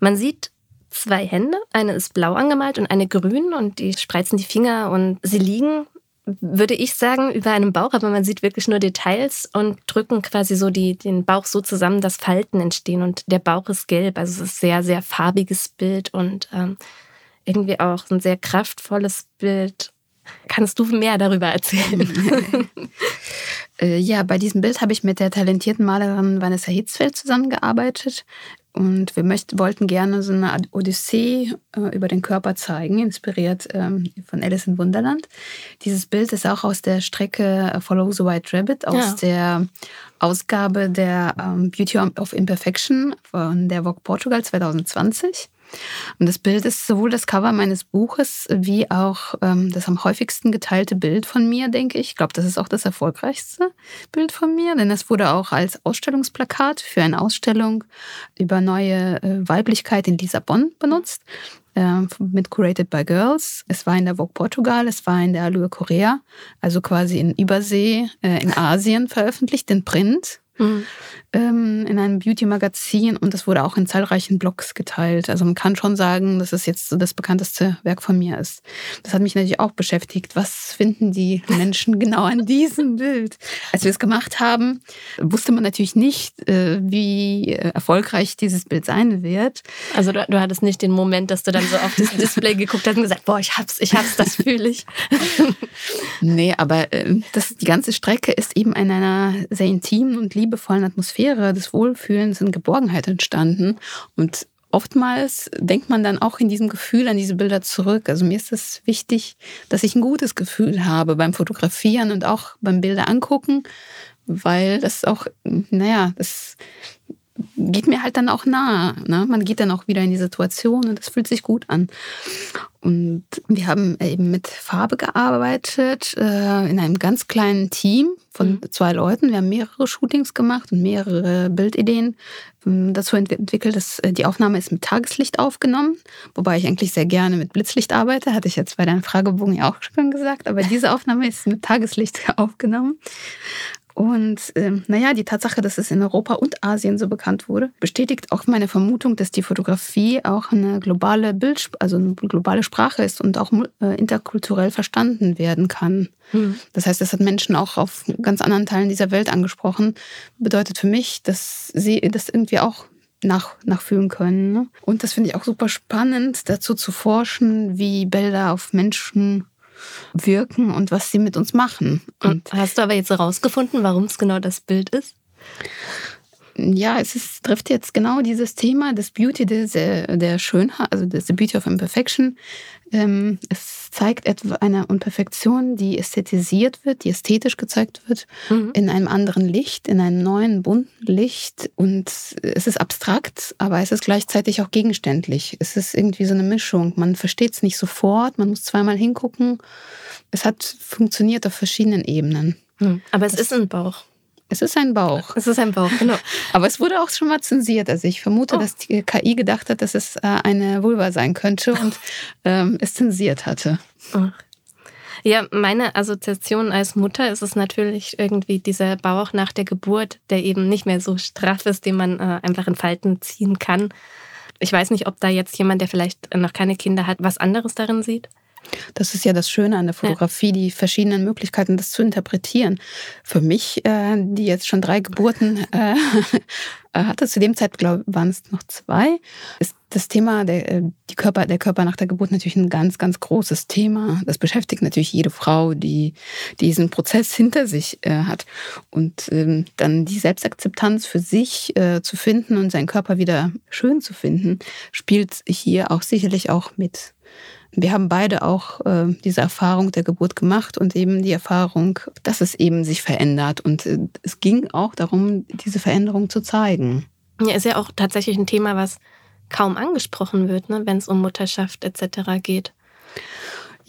man sieht zwei Hände. Eine ist blau angemalt und eine grün und die spreizen die Finger und sie liegen, würde ich sagen, über einem Bauch, aber man sieht wirklich nur Details und drücken quasi so die, den Bauch so zusammen, dass Falten entstehen und der Bauch ist gelb. Also es ist ein sehr, sehr farbiges Bild und ähm, irgendwie auch ein sehr kraftvolles Bild. Kannst du mehr darüber erzählen? <laughs> <laughs> Äh, ja, bei diesem Bild habe ich mit der talentierten Malerin Vanessa Hitzfeld zusammengearbeitet. Und wir möchten, wollten gerne so eine Odyssee äh, über den Körper zeigen, inspiriert ähm, von Alice in Wunderland. Dieses Bild ist auch aus der Strecke Follow the White Rabbit, aus ja. der Ausgabe der ähm, Beauty of Imperfection von der Vogue Portugal 2020. Und das Bild ist sowohl das Cover meines Buches wie auch ähm, das am häufigsten geteilte Bild von mir, denke ich. Ich glaube, das ist auch das erfolgreichste Bild von mir, denn es wurde auch als Ausstellungsplakat für eine Ausstellung über neue äh, Weiblichkeit in Lissabon benutzt äh, mit Curated by Girls. Es war in der Vogue Portugal, es war in der Allure Korea, also quasi in Übersee, äh, in Asien veröffentlicht, in Print. Mhm. Ähm, in einem Beauty-Magazin und das wurde auch in zahlreichen Blogs geteilt. Also man kann schon sagen, dass es jetzt so das bekannteste Werk von mir ist. Das hat mich natürlich auch beschäftigt. Was finden die <laughs> Menschen genau an diesem Bild? Als wir es gemacht haben, wusste man natürlich nicht, äh, wie erfolgreich dieses Bild sein wird. Also du, du hattest nicht den Moment, dass du dann so auf das <laughs> Display geguckt hast und gesagt, boah, ich hab's, ich hab's, das fühle ich. <laughs> nee, aber äh, das, die ganze Strecke ist eben in einer sehr intimen und lieben liebevollen Atmosphäre des Wohlfühlens und Geborgenheit entstanden. Und oftmals denkt man dann auch in diesem Gefühl an diese Bilder zurück. Also mir ist es wichtig, dass ich ein gutes Gefühl habe beim Fotografieren und auch beim Bilder angucken, weil das auch, naja, das geht mir halt dann auch nahe. Ne? Man geht dann auch wieder in die Situation und es fühlt sich gut an. Und wir haben eben mit Farbe gearbeitet, äh, in einem ganz kleinen Team von mhm. zwei Leuten. Wir haben mehrere Shootings gemacht und mehrere Bildideen ähm, dazu entwickelt. Dass, äh, die Aufnahme ist mit Tageslicht aufgenommen, wobei ich eigentlich sehr gerne mit Blitzlicht arbeite, hatte ich jetzt bei deinem Fragebogen ja auch schon gesagt. Aber diese Aufnahme ist mit Tageslicht <laughs> aufgenommen. Und ähm, naja, die Tatsache, dass es in Europa und Asien so bekannt wurde, bestätigt auch meine Vermutung, dass die Fotografie auch eine globale Bild, also eine globale Sprache ist und auch äh, interkulturell verstanden werden kann. Mhm. Das heißt, es hat Menschen auch auf ganz anderen Teilen dieser Welt angesprochen. Bedeutet für mich, dass sie das irgendwie auch nach, nachfühlen können. Ne? Und das finde ich auch super spannend, dazu zu forschen, wie Bilder auf Menschen wirken und was sie mit uns machen. Und hast du aber jetzt herausgefunden, warum es genau das Bild ist? Ja, es ist, trifft jetzt genau dieses Thema des Beauty, der, der Schönheit, also des Beauty of Imperfection. Ähm, es zeigt etwa eine Unperfektion, die ästhetisiert wird, die ästhetisch gezeigt wird, mhm. in einem anderen Licht, in einem neuen, bunten Licht. Und es ist abstrakt, aber es ist gleichzeitig auch gegenständlich. Es ist irgendwie so eine Mischung. Man versteht es nicht sofort, man muss zweimal hingucken. Es hat funktioniert auf verschiedenen Ebenen. Mhm. Aber es das, ist ein Bauch. Es ist ein Bauch. Es ist ein Bauch, genau. <laughs> Aber es wurde auch schon mal zensiert. Also ich vermute, oh. dass die KI gedacht hat, dass es äh, eine Vulva sein könnte und <laughs> ähm, es zensiert hatte. Ja, meine Assoziation als Mutter ist es natürlich irgendwie dieser Bauch nach der Geburt, der eben nicht mehr so straff ist, den man äh, einfach in Falten ziehen kann. Ich weiß nicht, ob da jetzt jemand, der vielleicht noch keine Kinder hat, was anderes darin sieht. Das ist ja das Schöne an der Fotografie, die verschiedenen Möglichkeiten, das zu interpretieren. Für mich, äh, die jetzt schon drei Geburten äh, <laughs> hatte, zu dem Zeitpunkt waren es noch zwei, ist das Thema der, äh, die Körper, der Körper nach der Geburt natürlich ein ganz, ganz großes Thema. Das beschäftigt natürlich jede Frau, die diesen Prozess hinter sich äh, hat. Und ähm, dann die Selbstakzeptanz für sich äh, zu finden und seinen Körper wieder schön zu finden, spielt hier auch sicherlich auch mit. Wir haben beide auch äh, diese Erfahrung der Geburt gemacht und eben die Erfahrung, dass es eben sich verändert. Und äh, es ging auch darum, diese Veränderung zu zeigen. Ja, ist ja auch tatsächlich ein Thema, was kaum angesprochen wird, ne, wenn es um Mutterschaft etc. geht.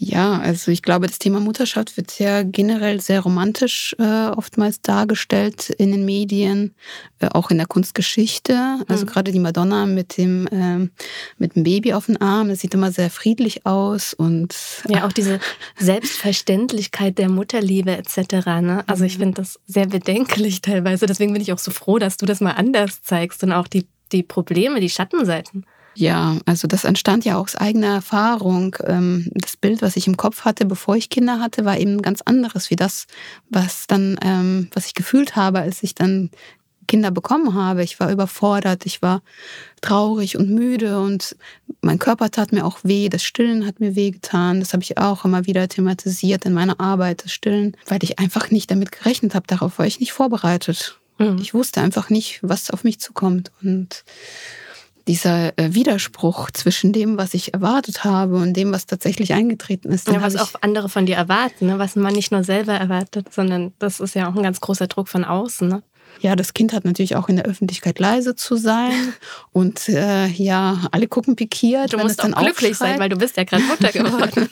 Ja, also ich glaube, das Thema Mutterschaft wird ja generell sehr romantisch äh, oftmals dargestellt in den Medien, äh, auch in der Kunstgeschichte. Also mhm. gerade die Madonna mit dem äh, mit dem Baby auf dem Arm, das sieht immer sehr friedlich aus und ja auch diese <laughs> Selbstverständlichkeit der Mutterliebe etc. Ne? Also ich mhm. finde das sehr bedenklich teilweise. Deswegen bin ich auch so froh, dass du das mal anders zeigst und auch die die Probleme, die Schattenseiten. Ja, also das entstand ja aus eigener Erfahrung. Ähm, das Bild, was ich im Kopf hatte, bevor ich Kinder hatte, war eben ganz anderes wie das, was dann, ähm, was ich gefühlt habe, als ich dann Kinder bekommen habe. Ich war überfordert, ich war traurig und müde und mein Körper tat mir auch weh, das Stillen hat mir wehgetan. Das habe ich auch immer wieder thematisiert in meiner Arbeit, das Stillen, weil ich einfach nicht damit gerechnet habe. Darauf war ich nicht vorbereitet. Mhm. Ich wusste einfach nicht, was auf mich zukommt. Und dieser äh, Widerspruch zwischen dem, was ich erwartet habe und dem, was tatsächlich eingetreten ist. Ja, was auch andere von dir erwarten, ne? was man nicht nur selber erwartet, sondern das ist ja auch ein ganz großer Druck von außen. Ne? Ja, das Kind hat natürlich auch in der Öffentlichkeit leise zu sein <laughs> und äh, ja, alle gucken pikiert. Du musst auch glücklich sein, weil du bist ja gerade Mutter geworden.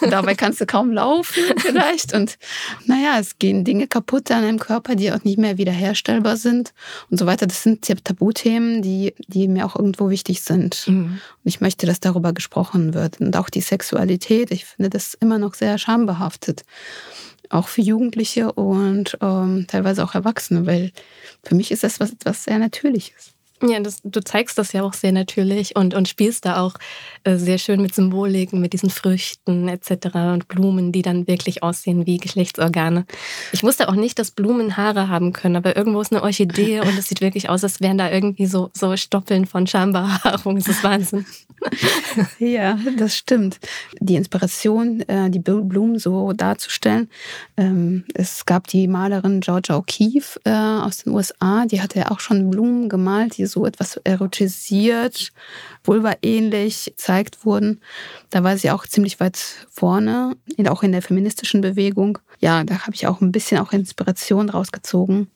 <laughs> Dabei kannst du kaum laufen <laughs> vielleicht und naja, es gehen Dinge kaputt an deinem Körper, die auch nicht mehr wiederherstellbar sind und so weiter. Das sind Tabuthemen, die, die mir auch irgendwo wichtig sind. Mhm. Und ich möchte, dass darüber gesprochen wird und auch die Sexualität. Ich finde das immer noch sehr schambehaftet auch für Jugendliche und ähm, teilweise auch Erwachsene, weil für mich ist das was etwas sehr Natürliches. Ja, das, du zeigst das ja auch sehr natürlich und, und spielst da auch äh, sehr schön mit Symboliken, mit diesen Früchten etc. und Blumen, die dann wirklich aussehen wie Geschlechtsorgane. Ich wusste auch nicht, dass Blumen Haare haben können, aber irgendwo ist eine Orchidee und es sieht wirklich aus, als wären da irgendwie so, so Stoppeln von Schambehaarung. Das ist Wahnsinn. <laughs> ja, das stimmt. Die Inspiration, äh, die Blumen so darzustellen. Ähm, es gab die Malerin Georgia O'Keeffe äh, aus den USA, die hatte ja auch schon Blumen gemalt, die so etwas erotisiert, vulva-ähnlich gezeigt wurden. Da war sie auch ziemlich weit vorne, auch in der feministischen Bewegung. Ja, da habe ich auch ein bisschen auch Inspiration rausgezogen.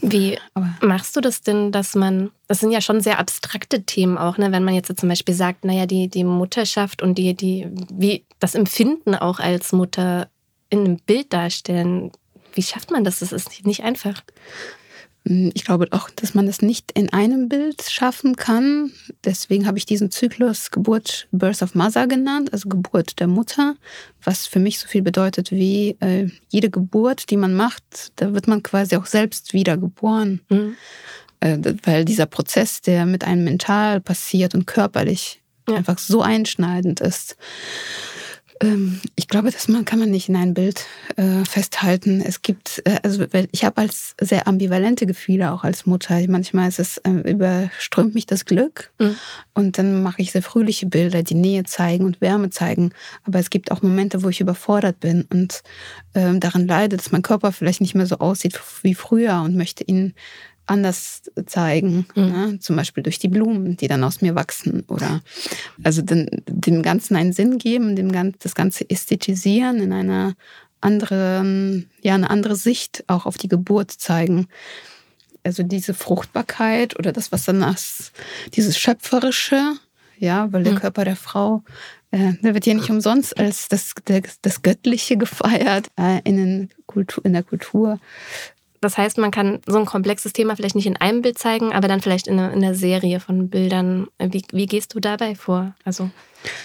Wie machst du das denn, dass man, das sind ja schon sehr abstrakte Themen auch, ne? wenn man jetzt zum Beispiel sagt, naja, die, die Mutterschaft und die, die, wie das Empfinden auch als Mutter in einem Bild darstellen, wie schafft man das? Das ist nicht einfach. Hm, ich glaube auch, dass man es nicht in einem Bild schaffen kann. Deswegen habe ich diesen Zyklus Geburt, Birth of Mother genannt, also Geburt der Mutter, was für mich so viel bedeutet wie äh, jede Geburt, die man macht, da wird man quasi auch selbst wiedergeboren. Mhm. Äh, weil dieser Prozess, der mit einem mental passiert und körperlich ja. einfach so einschneidend ist. Ähm, ich glaube, das man, kann man nicht in ein Bild äh, festhalten. Es gibt, äh, also ich habe als sehr ambivalente Gefühle auch als Mutter. Manchmal ist es, äh, überströmt mich das Glück mhm. und dann mache ich sehr fröhliche Bilder, die Nähe zeigen und Wärme zeigen. Aber es gibt auch Momente, wo ich überfordert bin und ähm, daran leide, dass mein Körper vielleicht nicht mehr so aussieht wie früher und möchte ihn anders zeigen. Mhm. Ne? Zum Beispiel durch die Blumen, die dann aus mir wachsen. Oder also den, dem Ganzen einen Sinn geben, dem Ganzen, das Ganze ästhetisieren, in einer anderen, ja, eine andere Sicht auch auf die Geburt zeigen. Also diese Fruchtbarkeit oder das, was dann als dieses Schöpferische, ja, weil der mhm. Körper der Frau, äh, der wird ja nicht umsonst als das, das, das Göttliche <laughs> gefeiert äh, in, den Kultur, in der Kultur. Das heißt, man kann so ein komplexes Thema vielleicht nicht in einem Bild zeigen, aber dann vielleicht in einer, in einer Serie von Bildern. Wie, wie gehst du dabei vor? Also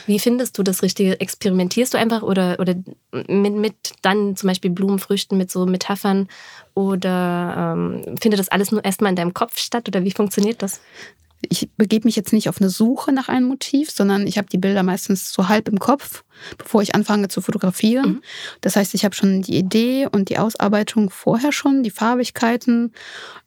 wie findest du das Richtige? Experimentierst du einfach oder, oder mit, mit dann zum Beispiel Blumenfrüchten mit so Metaphern oder ähm, findet das alles nur erstmal in deinem Kopf statt oder wie funktioniert das? Ich begebe mich jetzt nicht auf eine Suche nach einem Motiv, sondern ich habe die Bilder meistens so halb im Kopf, bevor ich anfange zu fotografieren. Mhm. Das heißt, ich habe schon die Idee und die Ausarbeitung vorher schon, die Farbigkeiten.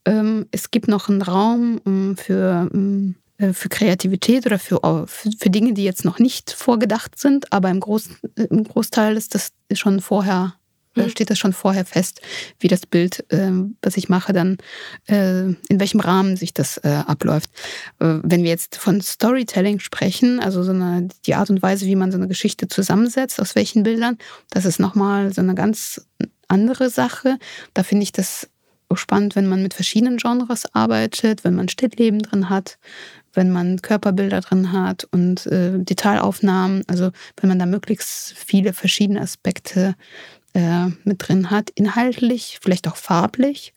Ähm, es gibt noch einen Raum ähm, für ähm, äh, für Kreativität oder für, für, Dinge, die jetzt noch nicht vorgedacht sind, aber im, Groß, im Großteil ist das schon vorher mhm. steht das schon vorher fest, wie das Bild, äh, was ich mache, dann äh, in welchem Rahmen sich das äh, abläuft. Äh, wenn wir jetzt von Storytelling sprechen, also so eine, die Art und Weise, wie man so eine Geschichte zusammensetzt, aus welchen Bildern, das ist nochmal so eine ganz andere Sache. Da finde ich das spannend, wenn man mit verschiedenen Genres arbeitet, wenn man Stillleben drin hat, wenn man Körperbilder drin hat und äh, Detailaufnahmen, also wenn man da möglichst viele verschiedene Aspekte äh, mit drin hat, inhaltlich, vielleicht auch farblich.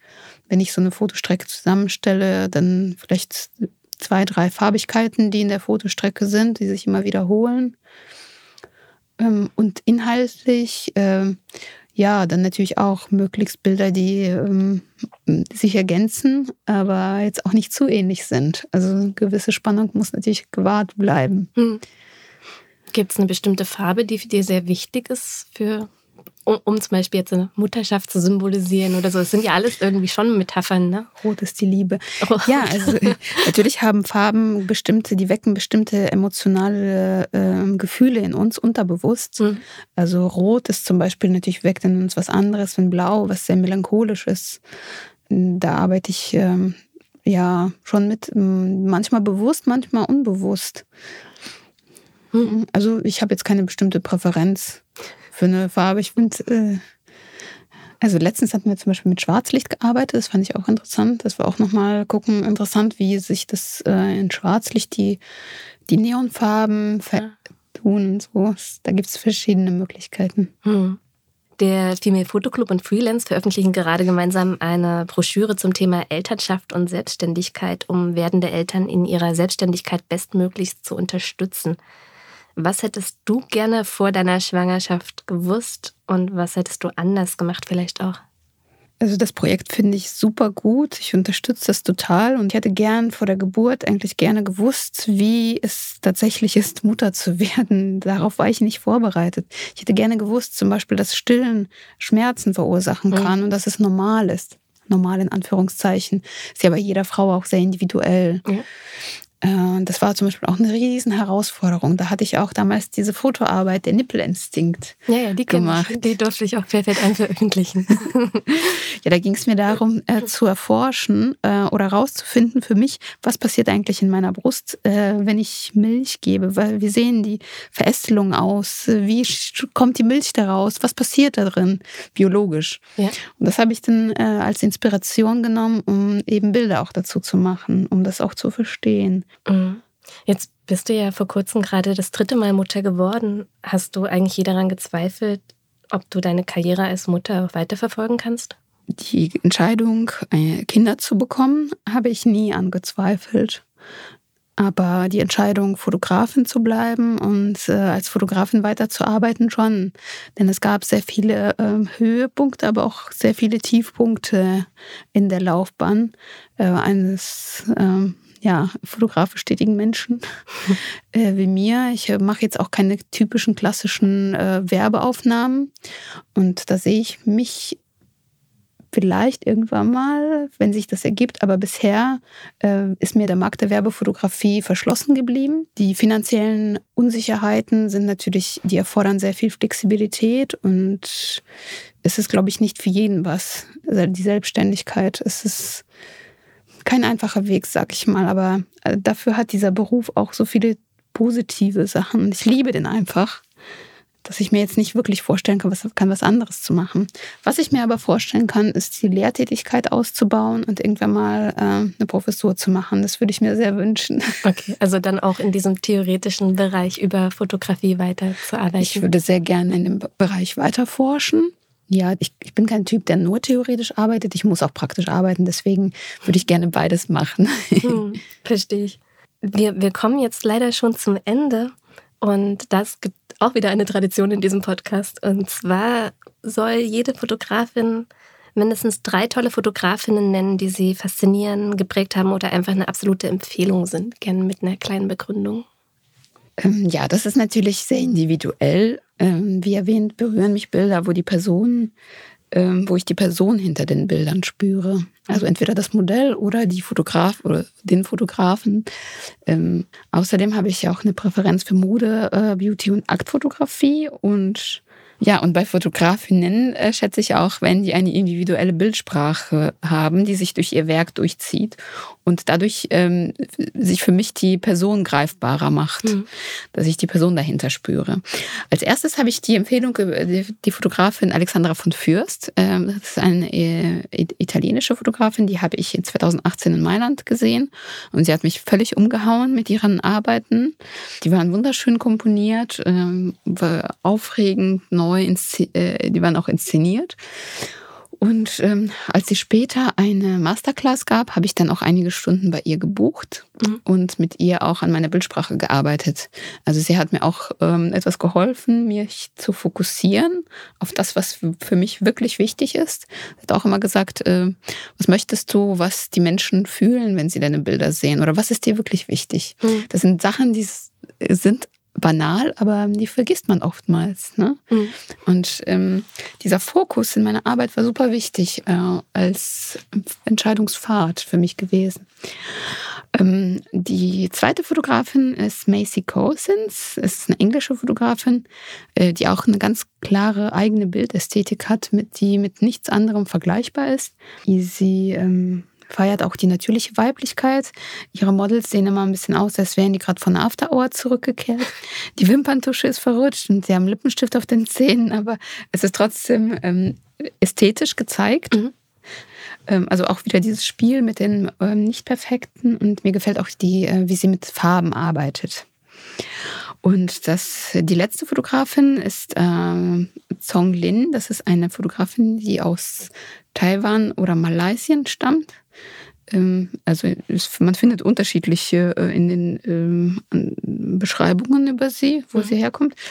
Wenn ich so eine Fotostrecke zusammenstelle, dann vielleicht zwei, drei Farbigkeiten, die in der Fotostrecke sind, die sich immer wiederholen. Ähm, und inhaltlich, äh, ja, dann natürlich auch möglichst Bilder, die ähm, sich ergänzen, aber jetzt auch nicht zu ähnlich sind. Also eine gewisse Spannung muss natürlich gewahrt bleiben. Hm. Gibt es eine bestimmte Farbe, die für dir sehr wichtig ist für um, um, zum Beispiel jetzt eine Mutterschaft zu symbolisieren oder so. Es sind ja alles irgendwie schon Metaphern, ne? Rot ist die Liebe. Oh. Ja, also äh, natürlich haben Farben bestimmte, die wecken bestimmte emotionale äh, Gefühle in uns unterbewusst. Mhm. Also Rot ist zum Beispiel natürlich weckt in uns was anderes, wenn Blau was sehr melancholisch ist. Da arbeite ich ähm, ja schon mit, manchmal bewusst, manchmal unbewusst. Mhm. Also ich habe jetzt keine bestimmte Präferenz für eine Farbe. Ich finde, äh, also letztens hatten wir zum Beispiel mit Schwarzlicht gearbeitet, das fand ich auch interessant. Das war auch nochmal gucken, interessant, wie sich das äh, in Schwarzlicht die, die Neonfarben vertun und so. Da gibt es verschiedene Möglichkeiten. Hm. Der Female Fotoclub und Freelance veröffentlichen gerade gemeinsam eine Broschüre zum Thema Elternschaft und Selbstständigkeit, um werdende Eltern in ihrer Selbstständigkeit bestmöglichst zu unterstützen. Was hättest du gerne vor deiner Schwangerschaft gewusst und was hättest du anders gemacht vielleicht auch? Also das Projekt finde ich super gut. Ich unterstütze das total und ich hätte gern vor der Geburt eigentlich gerne gewusst, wie es tatsächlich ist, Mutter zu <laughs> werden. Darauf war ich nicht vorbereitet. Ich hätte gerne gewusst, zum Beispiel, dass Stillen Schmerzen verursachen mhm. kann mhm. und dass es normal ist. Normal in Anführungszeichen. Ist ja bei jeder Frau auch sehr individuell. Mhm. Äh, das war zum Beispiel auch eine riesen Herausforderung. Da hatte ich auch damals diese Fotoarbeit, der Nippelinstinkt ja, ja, die gemacht. Ich. Die durfte ich auch perfekt veröffentlichen. <laughs> ja, da ging es mir darum, äh, zu erforschen äh, oder rauszufinden für mich, was passiert eigentlich in meiner Brust, äh, wenn ich Milch gebe. Weil wir sehen die Verästelung aus. Wie kommt die Milch daraus? Was passiert da drin biologisch? Ja. Und das habe ich dann äh, als Inspiration genommen, um eben Bilder auch dazu zu machen, um das auch zu verstehen. Mhm. Jetzt bist du ja vor kurzem gerade das dritte Mal Mutter geworden. Hast du eigentlich je daran gezweifelt, ob du deine Karriere als Mutter weiterverfolgen kannst? Die Entscheidung, äh, Kinder zu bekommen, habe ich nie angezweifelt. Aber die Entscheidung, Fotografin zu bleiben und äh, als Fotografin weiterzuarbeiten, schon. Denn es gab sehr viele äh, Höhepunkte, aber auch sehr viele Tiefpunkte in der Laufbahn äh, eines ähm, ja, fotografisch tätigen Menschen <laughs> äh, wie mir. Ich äh, mache jetzt auch keine typischen klassischen äh, Werbeaufnahmen. Und da sehe ich mich vielleicht irgendwann mal, wenn sich das ergibt. Aber bisher äh, ist mir der Markt der Werbefotografie verschlossen geblieben. Die finanziellen Unsicherheiten sind natürlich, die erfordern sehr viel Flexibilität und es ist, glaube ich, nicht für jeden was. Also die Selbstständigkeit, es ist kein einfacher Weg, sag ich mal, aber äh, dafür hat dieser Beruf auch so viele positive Sachen. Ich liebe den einfach, dass ich mir jetzt nicht wirklich vorstellen kann, was, kann, was anderes zu machen. Was ich mir aber vorstellen kann, ist die Lehrtätigkeit auszubauen und irgendwann mal äh, eine Professur zu machen. Das würde ich mir sehr wünschen. Okay, also dann auch in diesem theoretischen Bereich über Fotografie weiterzuarbeiten. Ich würde sehr gerne in dem Bereich weiter forschen. Ja, ich, ich bin kein Typ, der nur theoretisch arbeitet. Ich muss auch praktisch arbeiten. Deswegen würde ich gerne beides machen. <laughs> Hm, verstehe ich. Wir, wir kommen jetzt leider schon zum Ende. Und das gibt auch wieder eine Tradition in diesem Podcast. Und zwar soll jede Fotografin mindestens drei tolle Fotografinnen nennen, die sie faszinieren, geprägt haben oder einfach eine absolute Empfehlung sind. Gerne mit einer kleinen Begründung. Ähm, ja, das ist natürlich sehr individuell. Ähm, wie erwähnt, berühren mich Bilder, wo die Person, ähm, wo ich die Person hinter den Bildern spüre. Also entweder das Modell oder die Fotograf oder den Fotografen. außerdem habe ich ja auch eine Präferenz für Mode, äh, Beauty und Aktfotografie und Ja, und bei Fotografinnen äh, schätze ich auch, wenn die eine individuelle Bildsprache haben, die sich durch ihr Werk durchzieht und dadurch ähm, sich für mich die Person greifbarer macht, mhm. dass ich die Person dahinter spüre. Als erstes habe ich die Empfehlung, die, die Fotografin Alexandra von Fürst, ähm, das ist eine äh, italienische Fotografin, die habe ich 2018 in Mailand gesehen und sie hat mich völlig umgehauen mit ihren Arbeiten. Die waren wunderschön komponiert, ähm, aufregend, neu neu, äh, die waren auch inszeniert. Und ähm, als sie später eine Masterclass gab, habe ich dann auch einige Stunden bei ihr gebucht mhm. und mit ihr auch an meiner Bildsprache gearbeitet. Also sie hat mir auch ähm, etwas geholfen, mich zu fokussieren auf das, was für mich wirklich wichtig ist. Sie hat auch immer gesagt, äh, was möchtest du, was die Menschen fühlen, wenn sie deine Bilder sehen? Oder was ist dir wirklich wichtig? Mhm. Das sind Sachen, die sind banal, aber die vergisst man oftmals. Ne? Mhm. Und ähm, dieser Fokus in meiner Arbeit war super wichtig äh, als Entscheidungspfad für mich gewesen. Ähm, die zweite Fotografin ist Macy Cousins. Ist eine englische Fotografin, äh, die auch eine ganz klare eigene Bildästhetik hat, mit, die mit nichts anderem vergleichbar ist. Sie ähm, feiert auch die natürliche Weiblichkeit. Ihre Models sehen immer ein bisschen aus, als wären die gerade von After Hour zurückgekehrt. Die Wimperntusche ist verrutscht und sie haben Lippenstift auf den Zähnen, aber es ist trotzdem ähm, ästhetisch gezeigt. Mhm. Ähm, also auch wieder dieses Spiel mit den ähm, Nicht-Perfekten und mir gefällt auch die, äh, wie sie mit Farben arbeitet. Und das, die letzte Fotografin ist äh, Zong Lin. Das ist eine Fotografin, die aus Taiwan oder Malaysia stammt. Ähm, also man findet unterschiedliche äh, in den ähm, Beschreibungen über sie, wo mhm. sie herkommt. <laughs>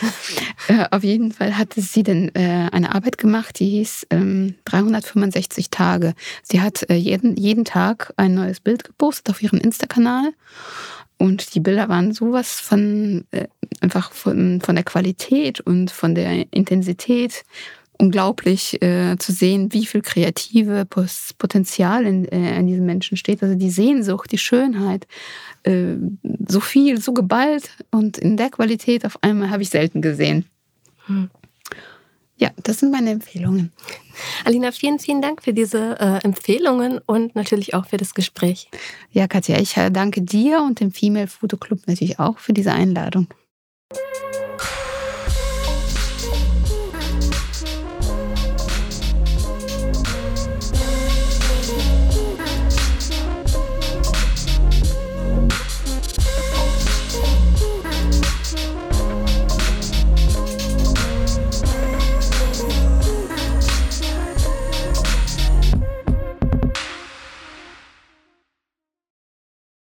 Äh, auf jeden Fall hatte sie dann äh, eine Arbeit gemacht, die hieß 365 ähm, Tage. Sie hat jeden, jeden Tag ein neues Bild gepostet auf ihren Insta-Kanal. Und die Bilder waren sowas von einfach von, von der Qualität und von der Intensität unglaublich äh, zu sehen, wie viel kreative Potenzial in, äh, in diesen Menschen steht. Also die Sehnsucht, die Schönheit, äh, so viel, so geballt und in der Qualität auf einmal habe ich selten gesehen. Hm. Ja, das sind meine Empfehlungen. Alina, vielen, vielen Dank für diese äh, Empfehlungen und natürlich auch für das Gespräch. Ja, Katja, ich äh, danke dir und dem Female Foto Club natürlich auch für diese Einladung.